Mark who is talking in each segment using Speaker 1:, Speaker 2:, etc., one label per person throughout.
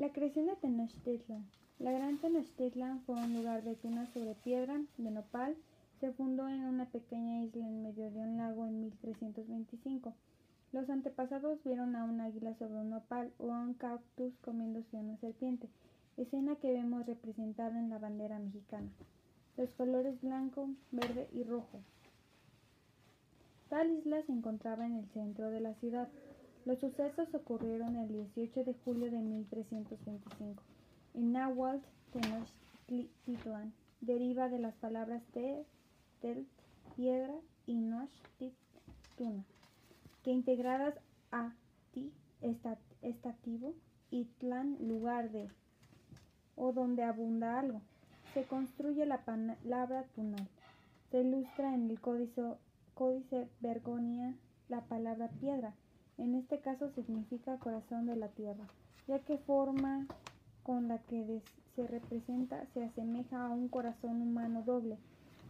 Speaker 1: La creación de Tenochtitlan. La gran Tenochtitlan fue un lugar de tunas sobre piedra, de nopal. Se fundó en una pequeña isla en medio de un lago en 1325. Los antepasados vieron a un águila sobre un nopal o a un cactus comiéndose una serpiente, escena que vemos representada en la bandera mexicana. Los colores blanco, verde y rojo. Tal isla se encontraba en el centro de la ciudad. Los sucesos ocurrieron el 18 de julio de 1325. En náhuatl, Tenochtitlan deriva de las palabras te, telt, piedra y nosh, tuna, que integradas a ti, estativo, y tlan, lugar de, o donde abunda algo. Se construye la palabra tunal. Se ilustra en el códice, códice la palabra piedra en este caso significa corazón de la tierra, ya que forma con la que se representa se asemeja a un corazón humano doble.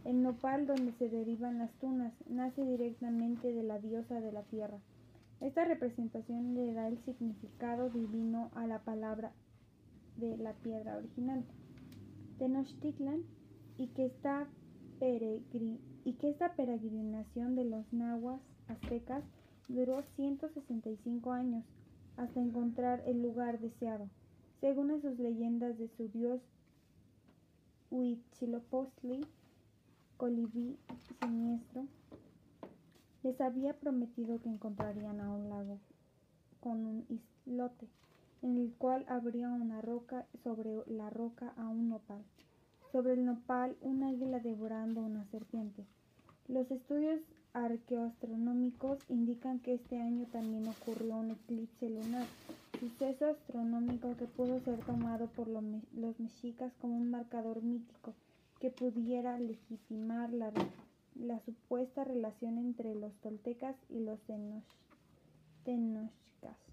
Speaker 1: El nopal donde se derivan las tunas nace directamente de la diosa de la tierra. Esta representación le da el significado divino a la palabra de la piedra original. Tenochtitlan y que esta, y que esta peregrinación de los nahuas aztecas duró 165 años hasta encontrar el lugar deseado. Según sus leyendas de su dios Huitzilopochtli, colibrí siniestro, les había prometido que encontrarían a un lago con un islote, en el cual habría una roca, sobre la roca a un nopal, sobre el nopal un águila devorando una serpiente. Los estudios arqueoastronómicos indican que este año también ocurrió un eclipse lunar, suceso astronómico que pudo ser tomado por los mexicas como un marcador mítico que pudiera legitimar la, la supuesta relación entre los toltecas y los tenochcas.